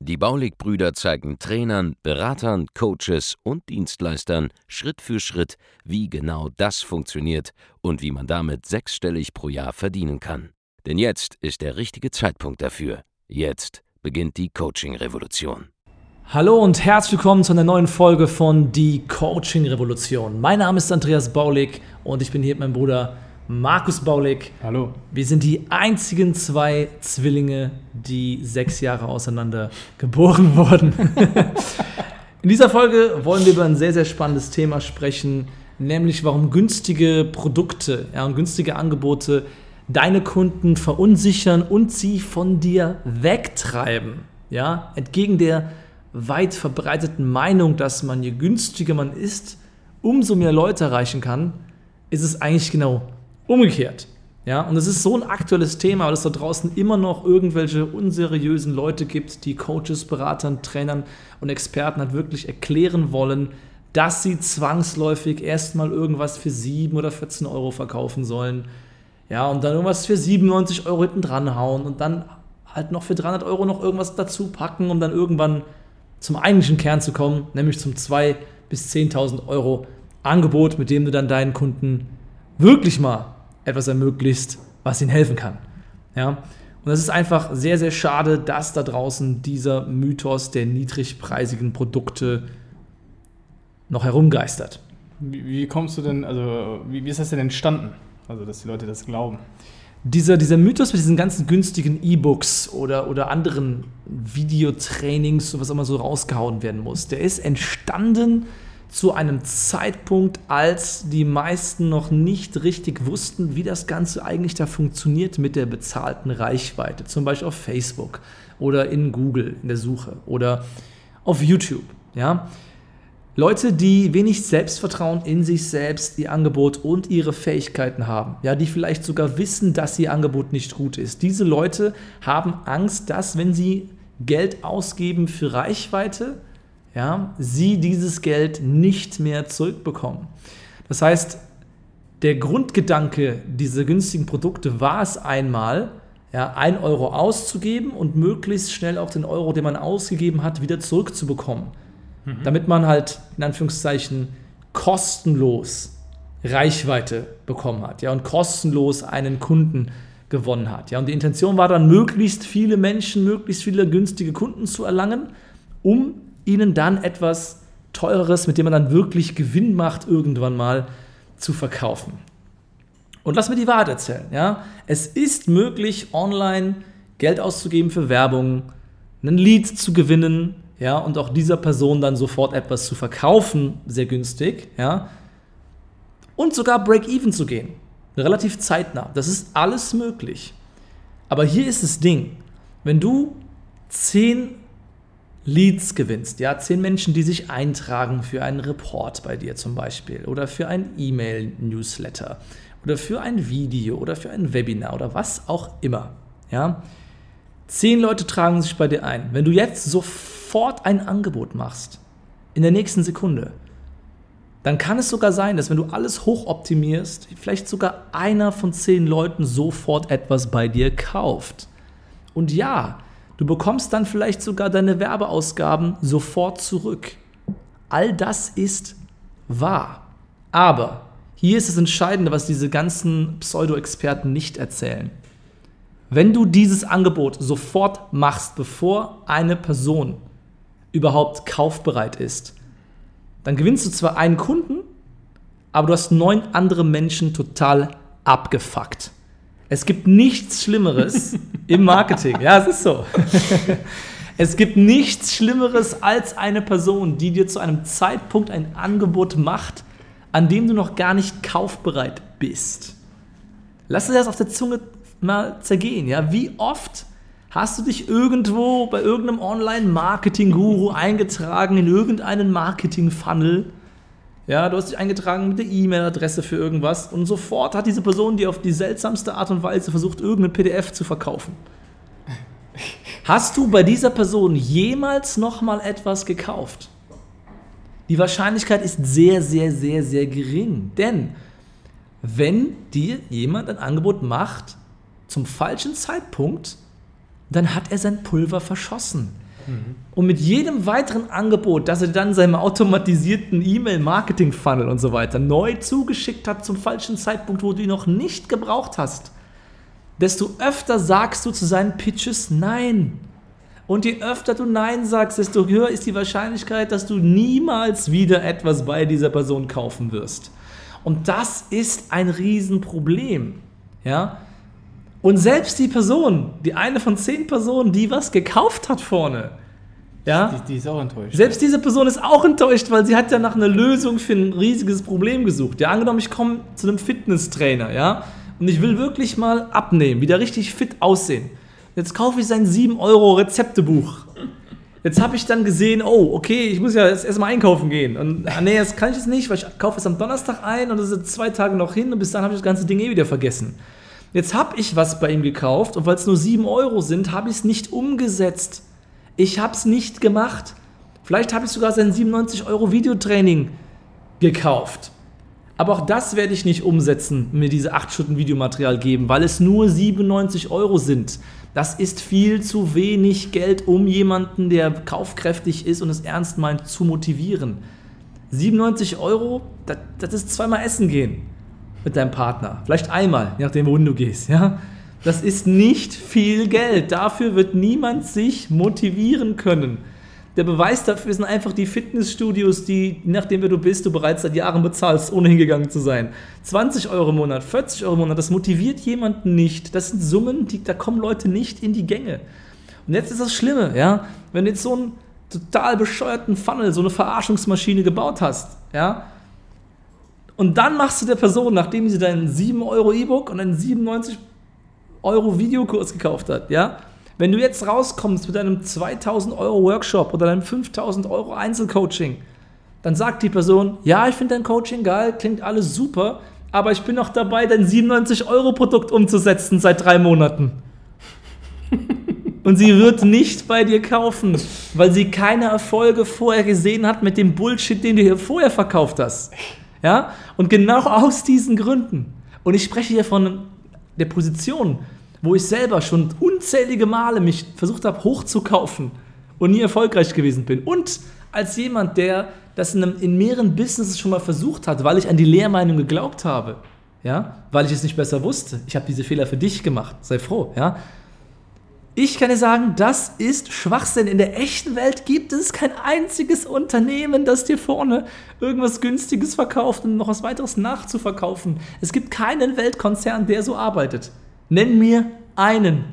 Die Baulig-Brüder zeigen Trainern, Beratern, Coaches und Dienstleistern Schritt für Schritt, wie genau das funktioniert und wie man damit sechsstellig pro Jahr verdienen kann. Denn jetzt ist der richtige Zeitpunkt dafür. Jetzt beginnt die Coaching-Revolution. Hallo und herzlich willkommen zu einer neuen Folge von Die Coaching Revolution. Mein Name ist Andreas Baulig und ich bin hier mit meinem Bruder Markus Baulig. Hallo. Wir sind die einzigen zwei Zwillinge, die sechs Jahre auseinander geboren wurden. In dieser Folge wollen wir über ein sehr, sehr spannendes Thema sprechen, nämlich warum günstige Produkte ja, und günstige Angebote deine Kunden verunsichern und sie von dir wegtreiben. Ja, entgegen der weit verbreiteten Meinung, dass man je günstiger man ist, umso mehr Leute erreichen kann, ist es eigentlich genau Umgekehrt. Ja, und es ist so ein aktuelles Thema, weil es da draußen immer noch irgendwelche unseriösen Leute gibt, die Coaches, Beratern, Trainern und Experten halt wirklich erklären wollen, dass sie zwangsläufig erstmal irgendwas für 7 oder 14 Euro verkaufen sollen. Ja, und dann irgendwas für 97 Euro hinten dran hauen und dann halt noch für 300 Euro noch irgendwas dazu packen, um dann irgendwann zum eigentlichen Kern zu kommen, nämlich zum 2.000 bis 10.000 Euro Angebot, mit dem du dann deinen Kunden wirklich mal etwas ermöglicht, was ihnen helfen kann. Ja? Und das ist einfach sehr, sehr schade, dass da draußen dieser Mythos der niedrigpreisigen Produkte noch herumgeistert. Wie, wie kommst du denn, also wie, wie, ist das denn entstanden? Also, dass die Leute das glauben? Dieser, dieser Mythos mit diesen ganzen günstigen E-Books oder, oder anderen Videotrainings, was immer so rausgehauen werden muss, der ist entstanden zu einem Zeitpunkt, als die meisten noch nicht richtig wussten, wie das Ganze eigentlich da funktioniert mit der bezahlten Reichweite. Zum Beispiel auf Facebook oder in Google in der Suche oder auf YouTube. Ja? Leute, die wenig Selbstvertrauen in sich selbst, ihr Angebot und ihre Fähigkeiten haben, ja, die vielleicht sogar wissen, dass ihr Angebot nicht gut ist. Diese Leute haben Angst, dass wenn sie Geld ausgeben für Reichweite, ja, sie dieses Geld nicht mehr zurückbekommen. Das heißt, der Grundgedanke dieser günstigen Produkte war es einmal, ja, 1 Euro auszugeben und möglichst schnell auch den Euro, den man ausgegeben hat, wieder zurückzubekommen. Mhm. Damit man halt in Anführungszeichen kostenlos Reichweite bekommen hat ja, und kostenlos einen Kunden gewonnen hat. Ja. Und die Intention war dann, möglichst viele Menschen, möglichst viele günstige Kunden zu erlangen, um ihnen dann etwas Teureres, mit dem man dann wirklich Gewinn macht, irgendwann mal zu verkaufen. Und lass mir die Wahrheit erzählen. Ja? Es ist möglich, online Geld auszugeben für Werbung, einen Lead zu gewinnen ja, und auch dieser Person dann sofort etwas zu verkaufen, sehr günstig. Ja? Und sogar Break-Even zu gehen, relativ zeitnah. Das ist alles möglich. Aber hier ist das Ding. Wenn du 10 Leads gewinnst, ja, zehn Menschen, die sich eintragen für einen Report bei dir zum Beispiel oder für ein E-Mail-Newsletter oder für ein Video oder für ein Webinar oder was auch immer, ja. Zehn Leute tragen sich bei dir ein. Wenn du jetzt sofort ein Angebot machst, in der nächsten Sekunde, dann kann es sogar sein, dass wenn du alles hochoptimierst, vielleicht sogar einer von zehn Leuten sofort etwas bei dir kauft. Und ja, Du bekommst dann vielleicht sogar deine Werbeausgaben sofort zurück. All das ist wahr. Aber hier ist das Entscheidende, was diese ganzen Pseudo-Experten nicht erzählen. Wenn du dieses Angebot sofort machst, bevor eine Person überhaupt kaufbereit ist, dann gewinnst du zwar einen Kunden, aber du hast neun andere Menschen total abgefuckt. Es gibt nichts Schlimmeres im Marketing. Ja, es ist so. Es gibt nichts Schlimmeres als eine Person, die dir zu einem Zeitpunkt ein Angebot macht, an dem du noch gar nicht kaufbereit bist. Lass dir das auf der Zunge mal zergehen. Ja? Wie oft hast du dich irgendwo bei irgendeinem Online-Marketing-Guru eingetragen in irgendeinen Marketing-Funnel Ja, du hast dich eingetragen mit der E-Mail-Adresse für irgendwas und sofort hat diese Person dir auf die seltsamste Art und Weise versucht, irgendein PDF zu verkaufen. Hast du bei dieser Person jemals nochmal etwas gekauft? Die Wahrscheinlichkeit ist sehr, sehr, sehr, sehr gering. Denn wenn dir jemand ein Angebot macht zum falschen Zeitpunkt, dann hat er sein Pulver verschossen. Mhm. Und mit jedem weiteren Angebot, das er dann seinem automatisierten E-Mail-Marketing-Funnel und so weiter neu zugeschickt hat zum falschen Zeitpunkt, wo du ihn noch nicht gebraucht hast, desto öfter sagst du zu seinen Pitches Nein. Und je öfter du Nein sagst, desto höher ist die Wahrscheinlichkeit, dass du niemals wieder etwas bei dieser Person kaufen wirst. Und das ist ein Riesenproblem. Ja? Und selbst die Person, die eine von zehn Personen, die was gekauft hat vorne, ja, die, die, ist auch enttäuscht. Selbst diese Person ist auch enttäuscht, weil sie hat ja nach einer Lösung für ein riesiges Problem gesucht. Ja, angenommen, ich komme zu einem Fitnesstrainer, ja, und ich will wirklich mal abnehmen, wieder richtig fit aussehen. Jetzt kaufe ich sein 7 Euro Rezeptebuch. Jetzt habe ich dann gesehen, oh, okay, ich muss ja jetzt erstmal einkaufen gehen. Und ah, nee, das kann ich jetzt nicht, weil ich kaufe es am Donnerstag ein und das sind zwei Tage noch hin und bis dann habe ich das ganze Ding eh wieder vergessen. Jetzt habe ich was bei ihm gekauft und weil es nur 7 Euro sind, habe ich es nicht umgesetzt. Ich habe es nicht gemacht. Vielleicht habe ich sogar sein 97 Euro Videotraining gekauft. Aber auch das werde ich nicht umsetzen, mir diese 8 Stunden Videomaterial geben, weil es nur 97 Euro sind. Das ist viel zu wenig Geld, um jemanden, der kaufkräftig ist und es ernst meint, zu motivieren. 97 Euro, das, das ist zweimal essen gehen mit deinem Partner. Vielleicht einmal, je nachdem, wohin du gehst. Ja? Das ist nicht viel Geld. Dafür wird niemand sich motivieren können. Der Beweis dafür sind einfach die Fitnessstudios, die, nachdem wer du bist, du bereits seit Jahren bezahlst, ohne hingegangen zu sein. 20 Euro im Monat, 40 Euro im Monat, das motiviert jemanden nicht. Das sind Summen, die, da kommen Leute nicht in die Gänge. Und jetzt ist das Schlimme, ja, wenn du jetzt so einen total bescheuerten Funnel, so eine Verarschungsmaschine gebaut hast, ja, und dann machst du der Person, nachdem sie deinen 7 Euro E-Book und einen 97 Euro Videokurs gekauft hat, ja, wenn du jetzt rauskommst mit einem 2000 Euro Workshop oder einem 5000 Euro Einzelcoaching, dann sagt die Person, ja, ich finde dein Coaching geil, klingt alles super, aber ich bin noch dabei, dein 97 Euro Produkt umzusetzen seit drei Monaten. Und sie wird nicht bei dir kaufen, weil sie keine Erfolge vorher gesehen hat mit dem Bullshit, den du hier vorher verkauft hast. Ja? Und genau aus diesen Gründen. Und ich spreche hier von der Position, wo ich selber schon unzählige Male mich versucht habe hochzukaufen und nie erfolgreich gewesen bin. Und als jemand, der das in, einem, in mehreren Businesses schon mal versucht hat, weil ich an die Lehrmeinung geglaubt habe, ja, weil ich es nicht besser wusste. Ich habe diese Fehler für dich gemacht. Sei froh, ja. Ich kann dir sagen, das ist Schwachsinn. In der echten Welt gibt es kein einziges Unternehmen, das dir vorne irgendwas Günstiges verkauft und noch was weiteres nachzuverkaufen. Es gibt keinen Weltkonzern, der so arbeitet. Nenn mir einen.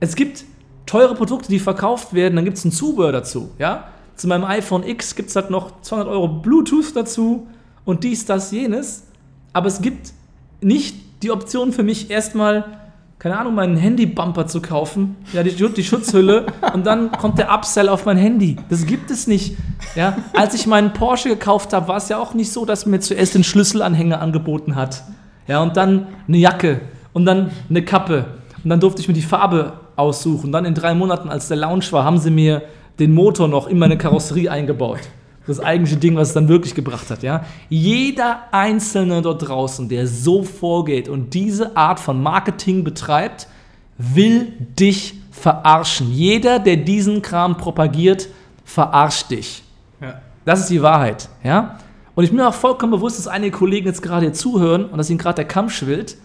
Es gibt teure Produkte, die verkauft werden, dann gibt es ein Zubehör dazu. Ja? Zu meinem iPhone X gibt es halt noch 200 Euro Bluetooth dazu und dies, das, jenes. Aber es gibt nicht die Option für mich erstmal, keine Ahnung, meinen Handy-Bumper zu kaufen, ja, die, die Schutzhülle und dann kommt der Upsell auf mein Handy. Das gibt es nicht. Ja? Als ich meinen Porsche gekauft habe, war es ja auch nicht so, dass mir zuerst den Schlüsselanhänger angeboten hat. Ja, und dann eine Jacke und dann eine Kappe. Und dann durfte ich mir die Farbe aussuchen. Dann in drei Monaten, als der Lounge war, haben sie mir den Motor noch in meine Karosserie eingebaut. Das eigentliche Ding, was es dann wirklich gebracht hat. Ja? Jeder Einzelne dort draußen, der so vorgeht und diese Art von Marketing betreibt, will dich verarschen. Jeder, der diesen Kram propagiert, verarscht dich. Ja. Das ist die Wahrheit. Ja? Und ich bin mir auch vollkommen bewusst, dass einige Kollegen jetzt gerade hier zuhören und dass ihnen gerade der Kamm schwillt.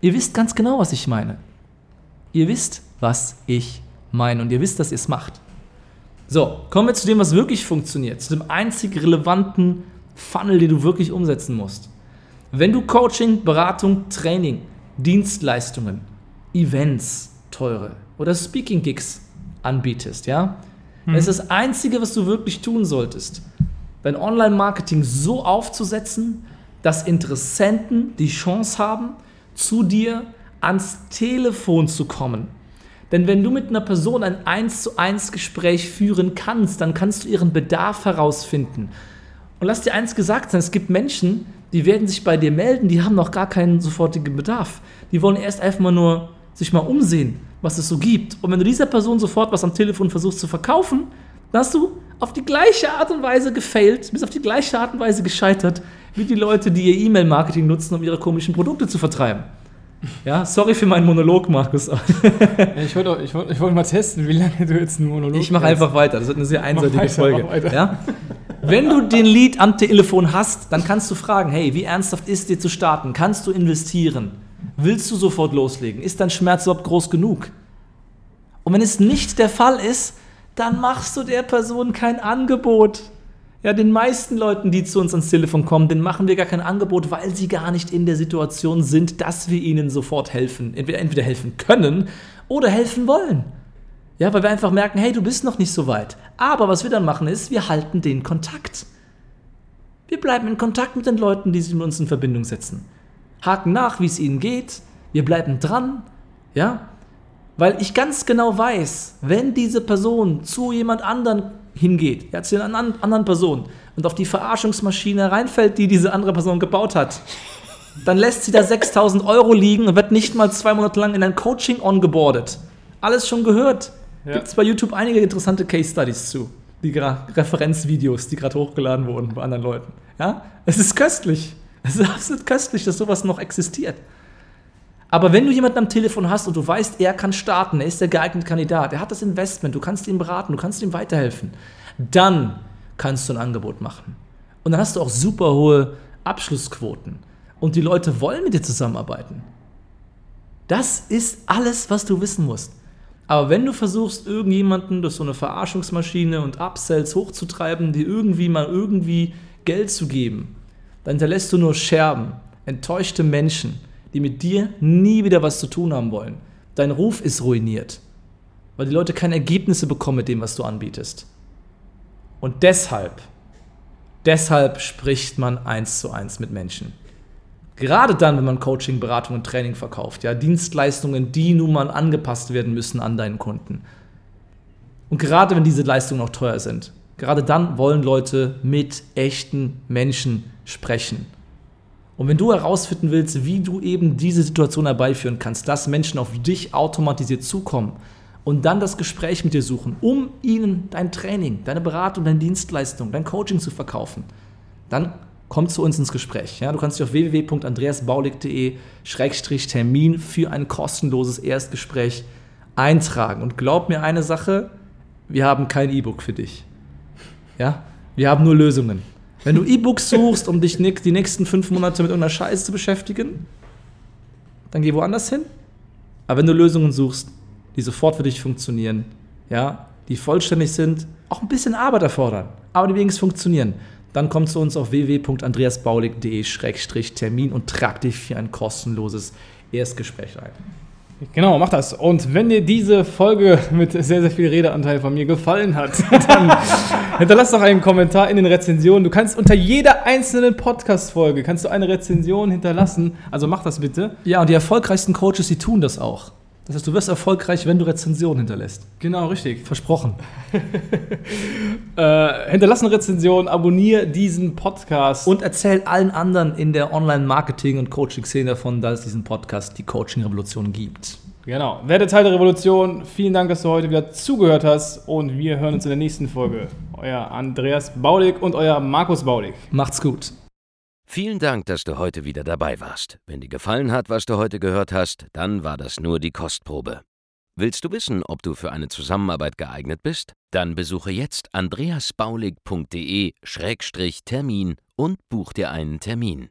Ihr wisst ganz genau, was ich meine. Ihr wisst, was ich meine und ihr wisst, dass ihr es macht. So, kommen wir zu dem, was wirklich funktioniert, zu dem einzig relevanten Funnel, den du wirklich umsetzen musst. Wenn du Coaching, Beratung, Training, Dienstleistungen, Events, teure oder Speaking Gigs anbietest, ja, mhm. ist das Einzige, was du wirklich tun solltest dein Online-Marketing so aufzusetzen, dass Interessenten die Chance haben, zu dir ans Telefon zu kommen. Denn wenn du mit einer Person ein 1 zu 1 Gespräch führen kannst, dann kannst du ihren Bedarf herausfinden. Und lass dir eins gesagt sein, es gibt Menschen, die werden sich bei dir melden, die haben noch gar keinen sofortigen Bedarf. Die wollen erst einfach nur sich mal umsehen, was es so gibt. Und wenn du dieser Person sofort was am Telefon versuchst zu verkaufen, dann hast du auf die gleiche Art und Weise gefailt, bist auf die gleiche Art und Weise gescheitert, wie die Leute, die ihr E-Mail-Marketing nutzen, um ihre komischen Produkte zu vertreiben. Ja, sorry für meinen Monolog, Markus. Ja, ich wollte ich wollt, ich wollt mal testen, wie lange du jetzt einen Monolog Ich mache einfach weiter. Das wird eine sehr einseitige weiter, Folge. Ja? Wenn du den Lead am Telefon hast, dann kannst du fragen: Hey, wie ernsthaft ist dir zu starten? Kannst du investieren? Willst du sofort loslegen? Ist dein Schmerz überhaupt groß genug? Und wenn es nicht der Fall ist, dann machst du der Person kein Angebot. Ja, den meisten Leuten, die zu uns ans Telefon kommen, denen machen wir gar kein Angebot, weil sie gar nicht in der Situation sind, dass wir ihnen sofort helfen. Entweder, entweder helfen können oder helfen wollen. Ja, weil wir einfach merken, hey, du bist noch nicht so weit. Aber was wir dann machen ist, wir halten den Kontakt. Wir bleiben in Kontakt mit den Leuten, die sich mit uns in Verbindung setzen. Haken nach, wie es ihnen geht. Wir bleiben dran. Ja, weil ich ganz genau weiß, wenn diese Person zu jemand anderen hingeht, ja, zu einer anderen Person und auf die Verarschungsmaschine reinfällt, die diese andere Person gebaut hat, dann lässt sie da 6000 Euro liegen und wird nicht mal zwei Monate lang in ein Coaching ongeboardet. Alles schon gehört. Ja. Gibt es bei YouTube einige interessante Case Studies zu. Die Referenzvideos, die gerade hochgeladen wurden bei anderen Leuten. Ja? Es ist köstlich. Es ist absolut köstlich, dass sowas noch existiert. Aber wenn du jemanden am Telefon hast und du weißt, er kann starten, er ist der geeignete Kandidat, er hat das Investment, du kannst ihm beraten, du kannst ihm weiterhelfen, dann kannst du ein Angebot machen. Und dann hast du auch super hohe Abschlussquoten. Und die Leute wollen mit dir zusammenarbeiten. Das ist alles, was du wissen musst. Aber wenn du versuchst, irgendjemanden durch so eine Verarschungsmaschine und Upsells hochzutreiben, die irgendwie mal irgendwie Geld zu geben, dann hinterlässt du nur Scherben, enttäuschte Menschen die mit dir nie wieder was zu tun haben wollen. Dein Ruf ist ruiniert, weil die Leute keine Ergebnisse bekommen mit dem, was du anbietest. Und deshalb, deshalb spricht man eins zu eins mit Menschen. Gerade dann, wenn man Coaching, Beratung und Training verkauft, ja, Dienstleistungen, die nun mal angepasst werden müssen an deinen Kunden. Und gerade wenn diese Leistungen auch teuer sind, gerade dann wollen Leute mit echten Menschen sprechen. Und wenn du herausfinden willst, wie du eben diese Situation herbeiführen kannst, dass Menschen auf dich automatisiert zukommen und dann das Gespräch mit dir suchen, um ihnen dein Training, deine Beratung, deine Dienstleistung, dein Coaching zu verkaufen, dann komm zu uns ins Gespräch. Ja, du kannst dich auf www.andreasbaulig.de-termin für ein kostenloses Erstgespräch eintragen. Und glaub mir eine Sache, wir haben kein E-Book für dich. Ja, wir haben nur Lösungen. Wenn du E-Books suchst, um dich die nächsten fünf Monate mit irgendeiner Scheiße zu beschäftigen, dann geh woanders hin. Aber wenn du Lösungen suchst, die sofort für dich funktionieren, ja, die vollständig sind, auch ein bisschen Arbeit erfordern, aber die wenigstens funktionieren, dann komm zu uns auf www.andreasbaulig.de-termin und trag dich für ein kostenloses Erstgespräch ein. Genau, mach das. Und wenn dir diese Folge mit sehr, sehr viel Redeanteil von mir gefallen hat, dann hinterlass doch einen Kommentar in den Rezensionen. Du kannst unter jeder einzelnen Podcast-Folge kannst du eine Rezension hinterlassen. Also mach das bitte. Ja, und die erfolgreichsten Coaches, die tun das auch. Das heißt, du wirst erfolgreich, wenn du Rezensionen hinterlässt. Genau, richtig. Versprochen. äh, hinterlass eine Rezension, abonniere diesen Podcast. Und erzähl allen anderen in der Online-Marketing- und Coaching-Szene davon, dass es diesen Podcast, die Coaching-Revolution, gibt. Genau. Werde Teil der Revolution. Vielen Dank, dass du heute wieder zugehört hast. Und wir hören uns in der nächsten Folge. Euer Andreas Baulig und euer Markus Baulig. Macht's gut. Vielen Dank, dass du heute wieder dabei warst. Wenn dir gefallen hat, was du heute gehört hast, dann war das nur die Kostprobe. Willst du wissen, ob du für eine Zusammenarbeit geeignet bist? Dann besuche jetzt andreasbaulig.de-termin und buch dir einen Termin.